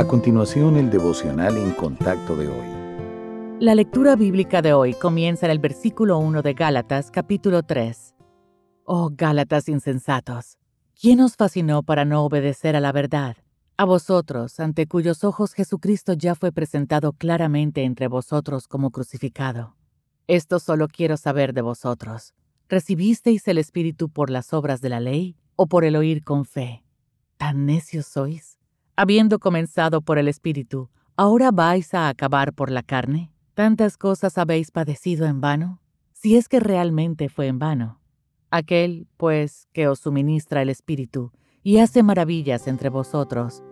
A continuación, el devocional en contacto de hoy. La lectura bíblica de hoy comienza en el versículo 1 de Gálatas, capítulo 3. Oh Gálatas insensatos, ¿quién os fascinó para no obedecer a la verdad? A vosotros, ante cuyos ojos Jesucristo ya fue presentado claramente entre vosotros como crucificado. Esto solo quiero saber de vosotros. ¿Recibisteis el Espíritu por las obras de la ley o por el oír con fe? ¿Tan necios sois? Habiendo comenzado por el Espíritu, ¿ahora vais a acabar por la carne? ¿Tantas cosas habéis padecido en vano? Si es que realmente fue en vano. Aquel, pues, que os suministra el Espíritu y hace maravillas entre vosotros,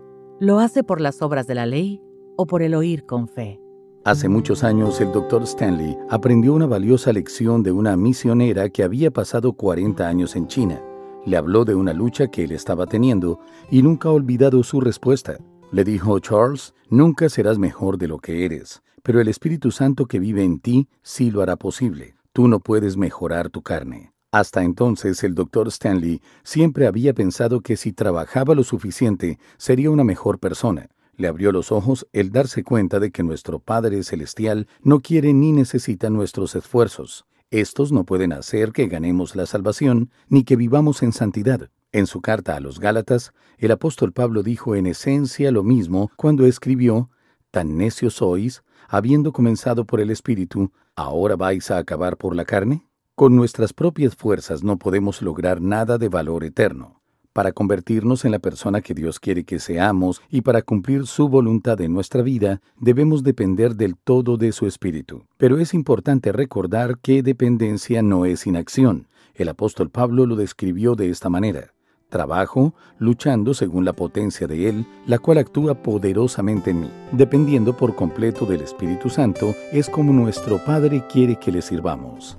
¿lo hace por las obras de la ley o por el oír con fe? Hace muchos años el doctor Stanley aprendió una valiosa lección de una misionera que había pasado 40 años en China. Le habló de una lucha que él estaba teniendo y nunca ha olvidado su respuesta. Le dijo, Charles, nunca serás mejor de lo que eres, pero el Espíritu Santo que vive en ti sí lo hará posible. Tú no puedes mejorar tu carne. Hasta entonces el doctor Stanley siempre había pensado que si trabajaba lo suficiente sería una mejor persona. Le abrió los ojos el darse cuenta de que nuestro Padre Celestial no quiere ni necesita nuestros esfuerzos. Estos no pueden hacer que ganemos la salvación ni que vivamos en santidad. En su carta a los Gálatas, el apóstol Pablo dijo en esencia lo mismo cuando escribió, Tan necios sois, habiendo comenzado por el Espíritu, ¿ahora vais a acabar por la carne? Con nuestras propias fuerzas no podemos lograr nada de valor eterno. Para convertirnos en la persona que Dios quiere que seamos y para cumplir su voluntad en nuestra vida, debemos depender del todo de su Espíritu. Pero es importante recordar que dependencia no es inacción. El apóstol Pablo lo describió de esta manera. Trabajo luchando según la potencia de Él, la cual actúa poderosamente en mí. Dependiendo por completo del Espíritu Santo, es como nuestro Padre quiere que le sirvamos.